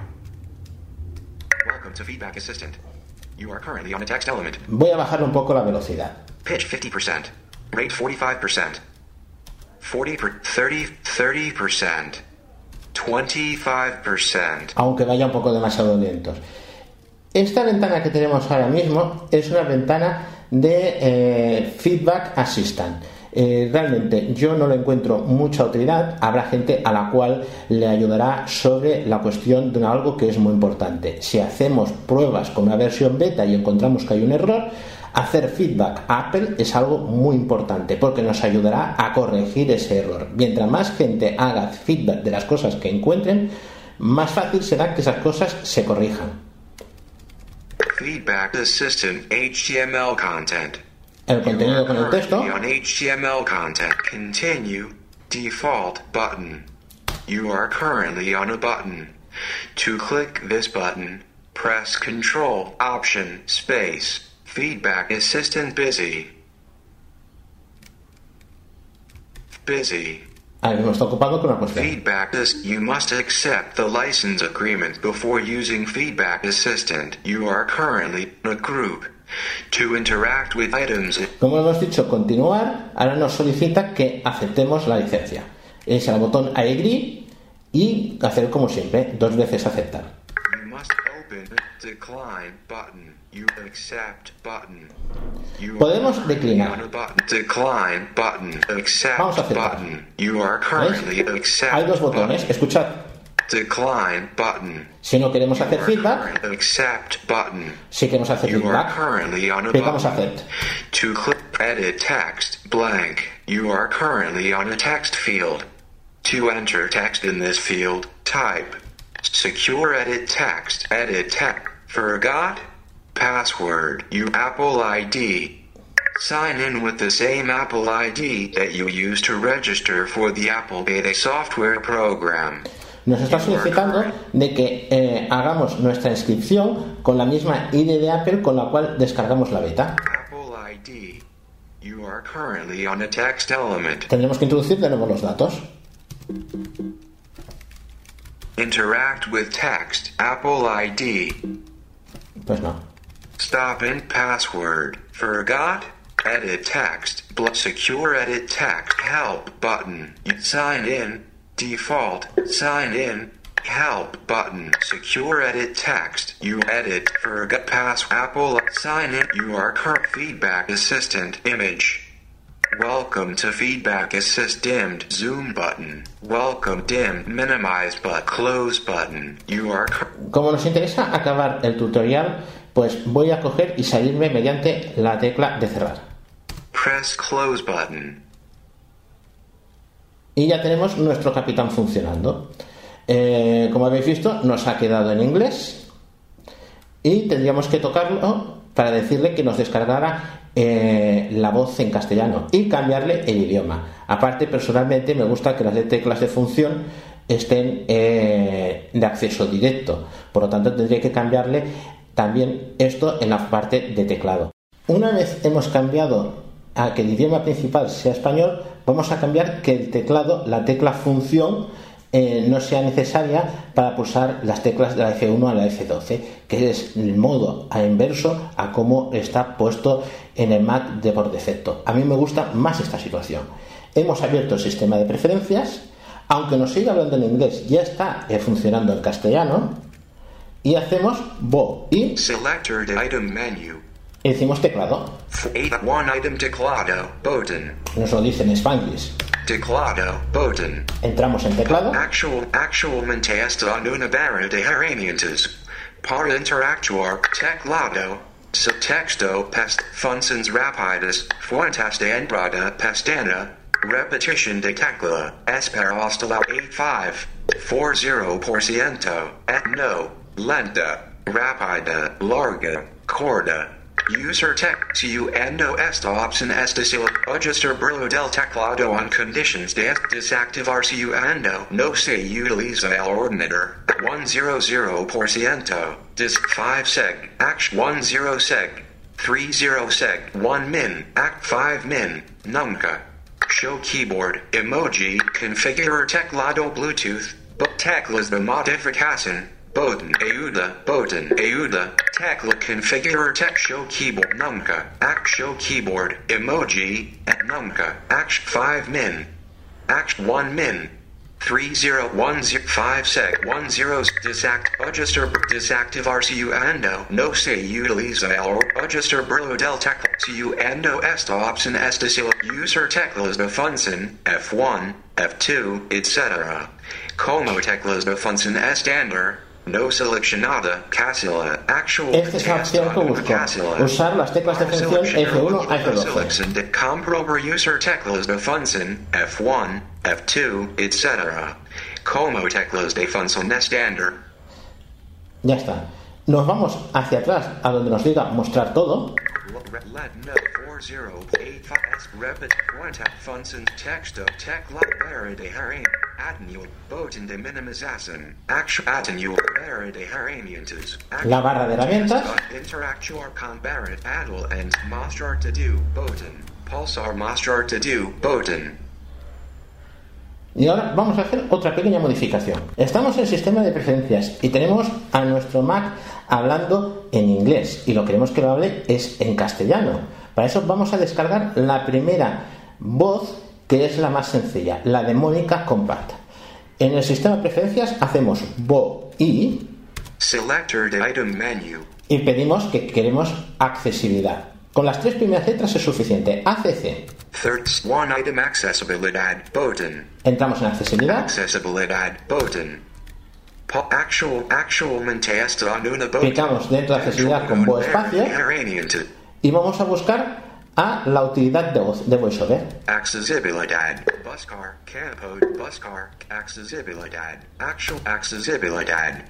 Welcome to Feedback Assistant. You are currently on a text element. Voy a bajar un poco la velocidad. Pitch 50%. Rate 45%. 40 per 30 30%. 25%. aunque vaya un poco demasiado lentos. Esta ventana que tenemos ahora mismo es una ventana de eh, Feedback Assistant. Eh, realmente yo no le encuentro mucha utilidad. Habrá gente a la cual le ayudará sobre la cuestión de algo que es muy importante. Si hacemos pruebas con una versión beta y encontramos que hay un error, hacer feedback a Apple es algo muy importante porque nos ayudará a corregir ese error. Mientras más gente haga feedback de las cosas que encuentren, más fácil será que esas cosas se corrijan. Feedback Assistant HTML content. El contenido con el texto on HTML content. Continue. Default button. You are currently on a button. To click this button, press Control Option Space. Feedback Assistant busy. Busy. Ahora mismo está ocupado con una cuestión. Feedback is you must accept the license agreement before using Feedback Assistant. You are currently in a group. To interact with items Como hemos dicho, continuar, ahora nos solicita que aceptemos la licencia. Es el botón I agree y hacer como siempre, dos veces aceptar. You must open decline button. You accept button. You Podemos declinar. button. Decline button. Accept Vamos a aceptar. button. You are currently ¿Veis? accept Hay dos botones, escuchad. Decline button. Si no queremos hacer You are feedback, button. si queremos hacer You are feedback, currently on a button. accept. To click edit text blank. You are currently on a text field. To enter text in this field, type secure edit text. Edit text. Forgot password. Your Apple ID. Sign in with the same Apple ID that you used to register for the Apple Beta software program. Nos está solicitando de que eh, hagamos nuestra inscripción con la misma ID de Apple con la cual descargamos la beta. Apple ID. You are currently on a text element. Tendremos que introducir de nuevo los datos. Interact with text. Apple ID. Pues no. Stop in password. Forgot? Edit text. Bl- secure edit text. Help button. Sign in. Default. Sign in. Help button. Secure edit text. You edit. Forgot pass. Apple. Sign in. You are current feedback assistant image. Welcome to Feedback Assist dimmed zoom button. Welcome dimmed minimized but close button. You are Como nos interesa acabar el tutorial, pues voy a coger y salirme mediante la tecla de cerrar. press close button. Y ya tenemos nuestro capitán funcionando. Eh, como habéis visto, nos ha quedado en inglés. Y tendríamos que tocarlo para decirle que nos descargara eh, la voz en castellano y cambiarle el idioma. Aparte, personalmente me gusta que las teclas de función estén eh, de acceso directo. Por lo tanto, tendría que cambiarle también esto en la parte de teclado. Una vez hemos cambiado a que el idioma principal sea español, vamos a cambiar que el teclado, la tecla función, eh, no sea necesaria para pulsar las teclas de la F1 a la F12, que es el modo a inverso a cómo está puesto en el Mac de por defecto. A mí me gusta más esta situación. Hemos abierto el sistema de preferencias, aunque nos siga hablando en inglés, ya está eh, funcionando en castellano, y hacemos Bo y Selector the item menu. decimos teclado. One item teclado button. Nos lo dice en Spanglish. Teclado button. Entramos en teclado. Actual actualmente esta una barra de herramientas. Para interactuar teclado. Subtexto pest functions rápidas. Fuentes de entrada pestana. Repetition de tecla. Espera hasta la 85. 40%. Et no. Lenta. Rápida. Larga. Corda. User tech to endo esta option esta sil adjuster brillo del teclado on conditions de su endo no se utiliza el ordenador 100% dis 5 seg. Act 10 seg. 30 seg. 1 min. Act 5 min. Nunca. Show keyboard. Emoji. Configure teclado bluetooth. But teclas de modificación Button Ayuda Button Ayuda Tecla Configure Tech Show Keyboard Nunca. Act Show Keyboard Emoji at Nunca. Act 5 Min. Act 1 Min. 30105 seg 10 Desact Adjuster disactive RCU Ando No se utiliza el Adjuster Brillo del Tecla CU Ando esta option esta sila User teclas de función F1 F2 etc. Como teclas de función estándar no seleccionada, casilla, actual Esta es opción que busco. Usar las teclas de función F1 a F12. Comprobar user teclas de función F1, F2, etc. Como teclas de función estándar. Ya está. Nos vamos hacia atrás a donde nos diga mostrar todo. Let no 4085 repet cuenta función texto tecla barra de herramientas atenual botón de minimización action atenual barra de herramientas La barra de herramientas. Y ahora vamos a hacer otra pequeña modificación. Estamos en el sistema de preferencias y tenemos a nuestro Mac hablando en inglés y lo queremos que lo hable es en castellano. Para eso vamos a descargar la primera voz que es la más sencilla, la de Mónica Compact. En el sistema de preferencias hacemos bo y Selector the item menu. y pedimos que queremos accesibilidad. Con las tres primeras letras es suficiente. ACC. Third one item accessibility button. Entramos en accesibilidad, Accessibility button. Picamos dentro de accesibilidad con bo espacio. y vamos a buscar a la utilidad de voz de VoiceOver. Accessibility. Buscar. Buscar. Actual.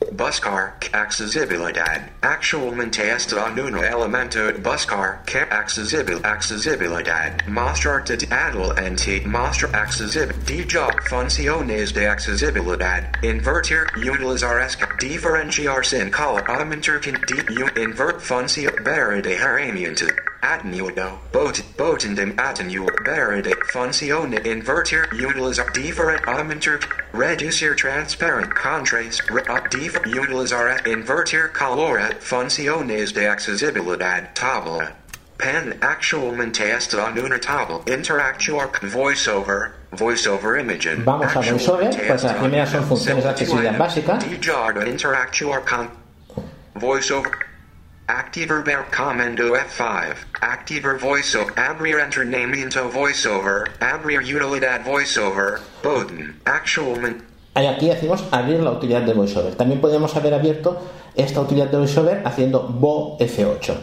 Buscar. Accessibility. Actual test on una elemento. Buscar. Ca- accessibil. Accessibility. Mostrar de adel ente. Mostrar accessibility. Job. Funciones de accesibilidad. Invertir. Utilizar esca. Diferenciar sin color. Aumentar can. D. U. Invert. Funcio. Barra de herramienta. Atenuado. Bot. Boten dem atenuo. Barra de funcione. Invertir. Utilizar. Different. Aumentar. Reducir transparent contrast. Re. up Differ. Utilizar. Invertir. Colora. Funciones de accesibilidad. Tabla. Pen actualmente está en una tabla. Interactuar voiceover. Voiceover imaging. Vamos a VoiceOver, pues las primeras son funciones de accesibilidad básica. Dijardo interactuar con voiceover. Activar ver comando F5. Activar voiceover. Abrir entrenamiento voiceover. Abrir utilidad voiceover. Actualmente. Y aquí decimos abrir la utilidad de VoiceOver. También podemos haber abierto esta utilidad de VoiceOver haciendo bo F8.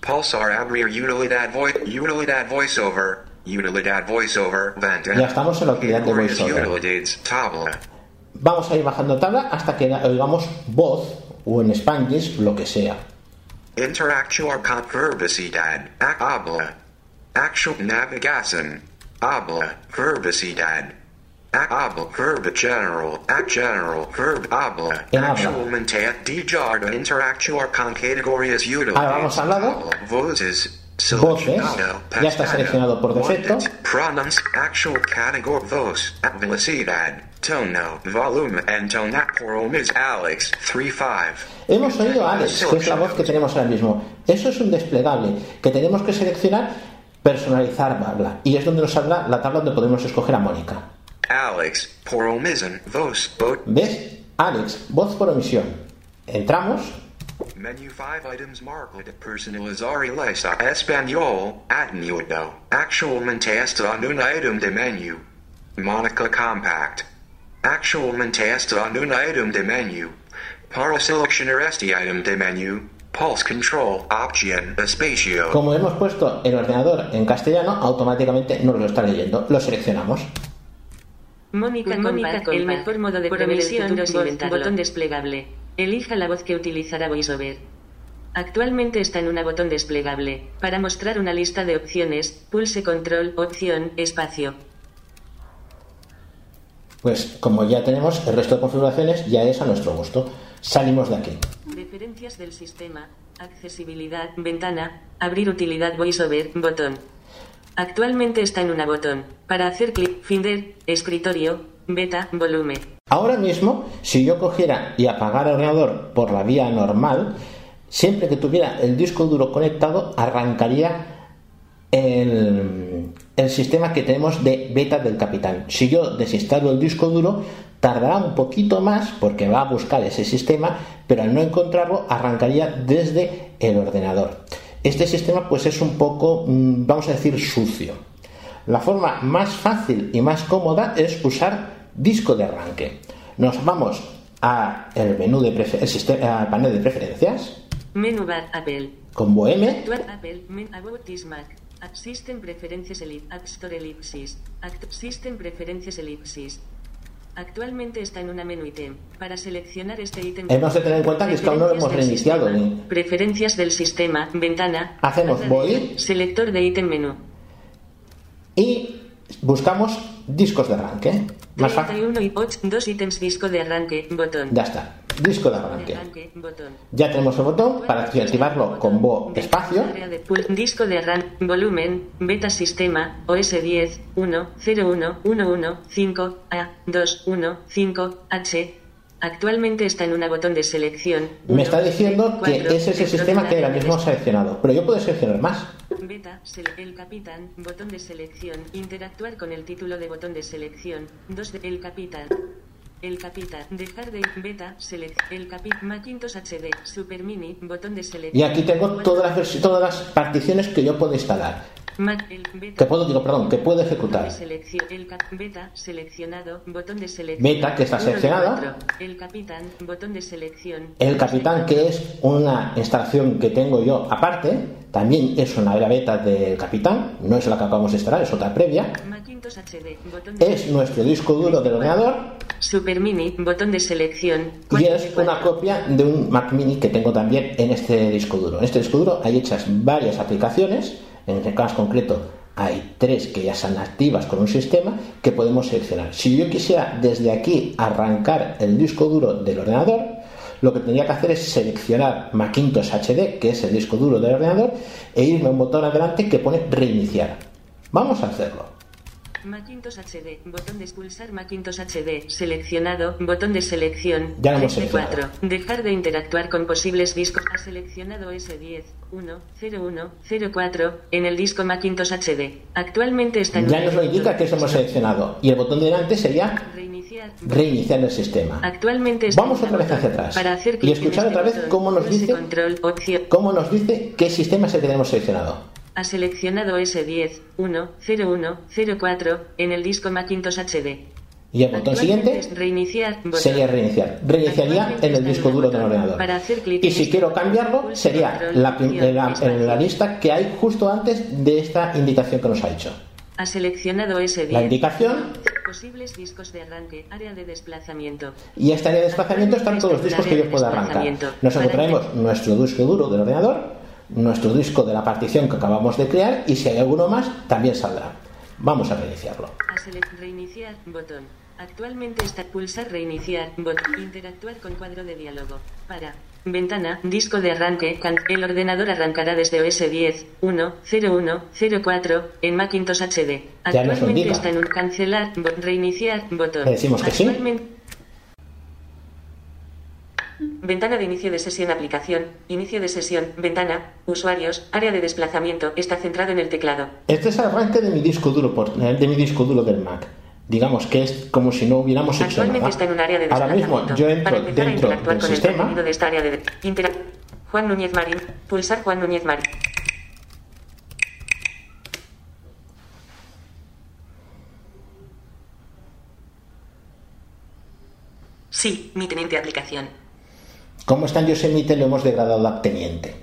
Pulsar abrir utilidad voice. Utilidad voiceover. Utilidad voiceover. Ya estamos en la utilidad de VoiceOver. Vamos a ir bajando tabla hasta que oigamos voz o en Spanglish lo que sea. Interactuar con verbicidad. Habla. Actual navegación. Habla. Verbicidad. Habla. Verb general. Act general. Verb habla. En. Actualmente. Dijardo. Interactuar con categorías útiles. Ahora vamos al lado. Voces. Voces. Ya está seleccionado por defecto. Pronouns. Actual category. Voz. Velocidad. Tono. Volumen. And tone. Promis. Alex. 3-5. Hemos oído a Alex, que es la voz que tenemos ahora mismo. Eso es un desplegable que tenemos que seleccionar, personalizar, habla. Y es donde nos habla la tabla donde podemos escoger a Mónica. Alex, poromisen, vos, bot, ¿Ves? Alex, voz por omisión. Entramos. menu 5 items marked personalizar y lista español, atenuado, actualmente está en un item de menu. Mónica compact. Actualmente está en un item de menu. Para seleccionar este item de menu, pulse control, option, espacio. Como hemos puesto el ordenador en castellano, automáticamente nos lo está leyendo. Lo seleccionamos. Mónica Compact, el mejor modo de previsión, voz, botón desplegable. Elija la voz que utilizará VoiceOver. Actualmente está en una botón desplegable. Para mostrar una lista de opciones, pulse control, opción, espacio. Pues como ya tenemos el resto de configuraciones, ya es a nuestro gusto. Salimos de aquí. Preferencias del sistema, accesibilidad, ventana, abrir utilidad VoiceOver, botón. Actualmente está en una botón. Para hacer clic, Finder, escritorio, beta, volumen. Ahora mismo, si yo cogiera y apagara el ordenador por la vía normal, siempre que tuviera el disco duro conectado, arrancaría el, el sistema que tenemos de beta del capitán. Si yo desinstalo el disco duro, tardará un poquito más porque va a buscar ese sistema, pero al no encontrarlo, arrancaría desde el ordenador. Este sistema pues es un poco, mm, vamos a decir, sucio. La forma más fácil y más cómoda es usar disco de arranque. Nos vamos a el menú de el sistema, al panel de preferencias Menú bar Apple. con Apple, App System Preferences Elip, App Store Ellipsis. Act System Preferences Ellipsis. Actualmente está en una menú ítem. Para seleccionar este ítem. Hemos de tener en cuenta que es que aún no lo hemos reiniciado ni- Preferencias del sistema. Ventana. Hacemos voy. Selector de ítem menú. y buscamos discos de arranque. Más fácil. 31 y 8, dos ítems disco de arranque. Botón. Ya está. Disco de arranque. Ya tenemos el botón para activarlo con Bo espacio. Disco de arranque, volumen, beta sistema, OS 10, 1, 01, 11, 5, A, 2, 1, 5, H, Actualmente está en una botón de selección. Me está Uno, diciendo que cuatro, ese es el dentro sistema que ahora mismo lista. seleccionado. Pero yo puedo seleccionar más. Beta, el capitán, botón de selección, interactuar con el título de botón de selección, 2 de el capitán. El capitán, dejar de beta, select, el capitán, Macintosh HD, Super Mini, botón de selección. Y aquí tengo todas las, todas las particiones que yo puedo instalar. Que puedo, digo, perdón, que puedo ejecutar. el beta, seleccionado, botón de selección. Beta, que está cuatro. El capitán, botón de selección. El Capitán, que es una instalación que tengo yo aparte, también es una era beta del Capitán, no es la que acabamos de instalar, es otra previa. Macintosh HD, botón de Es nuestro disco duro del ordenador Super Mini, botón de selección. y es una copia de un Mac Mini que tengo también en este disco duro. En este disco duro hay hechas varias aplicaciones, en este caso concreto hay tres que ya están activas con un sistema que podemos seleccionar. Si yo quisiera desde aquí arrancar el disco duro del ordenador, lo que tendría que hacer es seleccionar Macintosh HD, que es el disco duro del ordenador, e irme a un botón adelante que pone reiniciar. Vamos a hacerlo. Macintosh HD, botón de expulsar Macintosh HD, seleccionado, botón de selección, Ya lo hemos F4, seleccionado. dejar de interactuar con posibles discos, ha seleccionado S10, 1, 01, 04, en el disco Macintosh HD, actualmente está en Ya nos lo indica que eso hemos seleccionado. Y el botón de delante sería Reiniciar, reiniciar el sistema. actualmente está Vamos otra vez hacia atrás. Para hacer Y escuchar este otra vez botón, cómo nos dice- control, opción, ¿Cómo nos dice qué sistema es el que tenemos seleccionado? Ha seleccionado S10, 1, 01, 04, en el disco Macintosh HD. Y el botón siguiente es reiniciar, botón. sería reiniciar. Reiniciaría en el disco duro del ordenador. Para hacer clic Y si quiero cambiarlo, sería la en la, en lista que hay justo antes de esta indicación que nos ha hecho. Ha seleccionado S10. La indicación Posibles discos de arranque, área de desplazamiento. y esta área de desplazamiento están todos los discos que yo puedo arrancar. Nosotros traemos nuestro disco duro del ordenador, nuestro disco de la partición que acabamos de crear y si hay alguno más, también saldrá. Vamos a reiniciarlo. A reiniciar, botón. Actualmente está pulsar reiniciar, botón. Interactuar con cuadro de diálogo. Para. Ventana, disco de arranque, el ordenador arrancará desde OS 10, 1, 01, 04, en Macintosh HD. Ya Actualmente indica. está en un cancelar, bo- reiniciar, botón. Le decimos que sí. Ventana de inicio de sesión aplicación, inicio de sesión, ventana, usuarios, área de desplazamiento, está centrado en el teclado. Este es el arranque de mi disco duro por- eh, de mi disco duro del Mac. Digamos que es como si no hubiéramos hecho Actualmente nada. está en un área de Ahora mismo yo entro Para empezar a dentro del sistema de esta área de Juan Núñez Marín. Pulsar Juan Núñez Marín. Sí, mi teniente aplicación. Como está en Yosemite lo hemos degradado a teniente.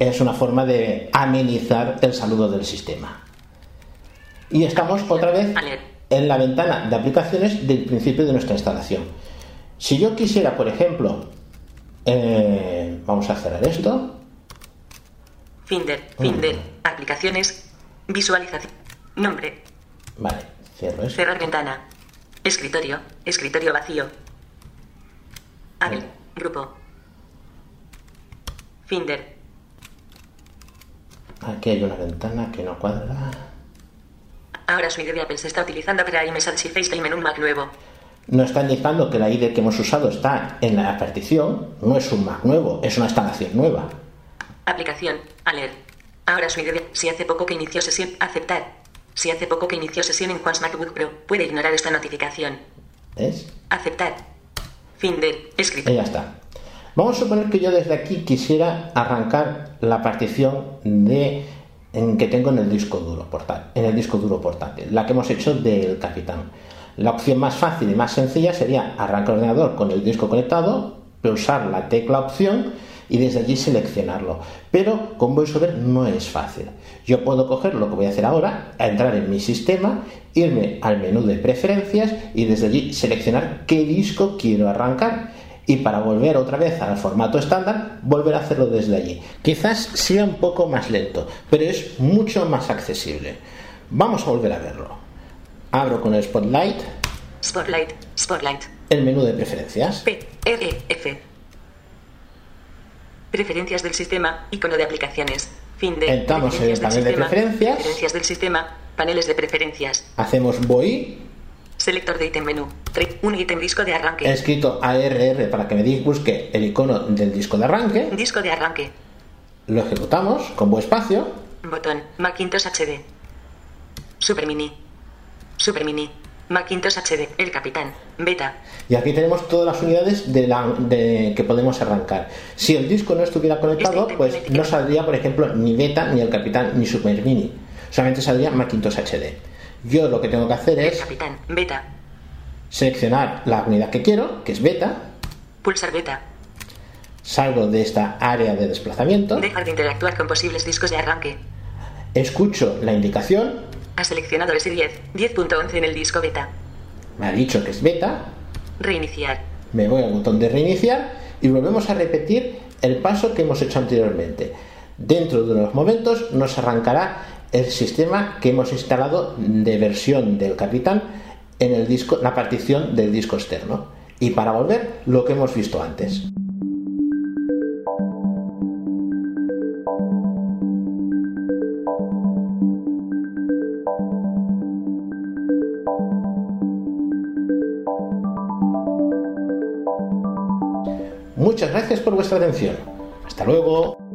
Es una forma de amenizar el saludo del sistema. Y estamos otra vez en la ventana de aplicaciones del principio de nuestra instalación. Si yo quisiera, por ejemplo, eh, vamos a cerrar esto. Finder, Finder, aplicaciones, visualización, nombre, Vale, cierro esto. cerrar ventana, escritorio, escritorio vacío, hábil, grupo, Finder, Aquí hay una ventana que no cuadra. ahora su ID de Apple se está utilizando para iMessage y FaceTime en un Mac nuevo. Nos está indicando que la ID que hemos usado está en la partición. No es un Mac nuevo, es una instalación nueva. Aplicación, alert. Ahora su ID de... Si hace poco que inició sesión, aceptar. Si hace poco que inició sesión en Juan's MacBook Pro, puede ignorar esta notificación. ¿Ves? Aceptar. Finder, Y escrito. ya está. Vamos a suponer que yo desde aquí quisiera arrancar la partición de en que tengo en el disco duro portátil, en el disco duro portátil, la que hemos hecho del capitán. La opción más fácil y más sencilla sería arrancar el ordenador con el disco conectado, pulsar la tecla opción y desde allí seleccionarlo. Pero con VoiceOver no es fácil. Yo puedo coger lo que voy a hacer ahora, entrar en mi sistema, irme al menú de preferencias y desde allí seleccionar qué disco quiero arrancar. Y para volver otra vez al formato estándar, volver a hacerlo desde allí. Quizás sea un poco más lento, pero es mucho más accesible. Vamos a volver a verlo. Abro con el Spotlight Spotlight, Spotlight. el menú de preferencias. P, R, F. Preferencias del sistema, icono de aplicaciones. Fin de. Entramos en el panel de preferencias. Preferencias del sistema, paneles de preferencias. Hacemos voy Selector de ítem menú. Un ítem disco de He arranque. escrito ARR para que me busque el icono del disco de arranque. Disco de arranque. Lo ejecutamos con buen espacio. Botón. Macintosh HD. Super Mini. Super Mini. Macintosh HD. El Capitán. Beta. Y aquí tenemos todas las unidades de la- de- que podemos arrancar. Si el disco no estuviera conectado, Este pues no saldría, por ejemplo, ni Beta, ni el Capitán, ni Super Mini. Solamente saldría Macintosh HD. Yo lo que tengo que hacer El es Capitán. Beta. seleccionar la unidad que quiero, que es Beta, Pulsar Beta. salgo de esta área de desplazamiento, Dejar de interactuar con posibles discos de arranque. escucho la indicación, Ha seleccionado ese 10. 10.11 en el disco beta. me ha dicho que es Beta, Reiniciar. me voy al botón de reiniciar y volvemos a repetir el paso que hemos hecho anteriormente. Dentro de unos momentos nos arrancará el sistema que hemos instalado de versión del Capitán en el disco, la partición del disco externo. Y para volver, lo que hemos visto antes. Muchas gracias por vuestra atención. Hasta luego.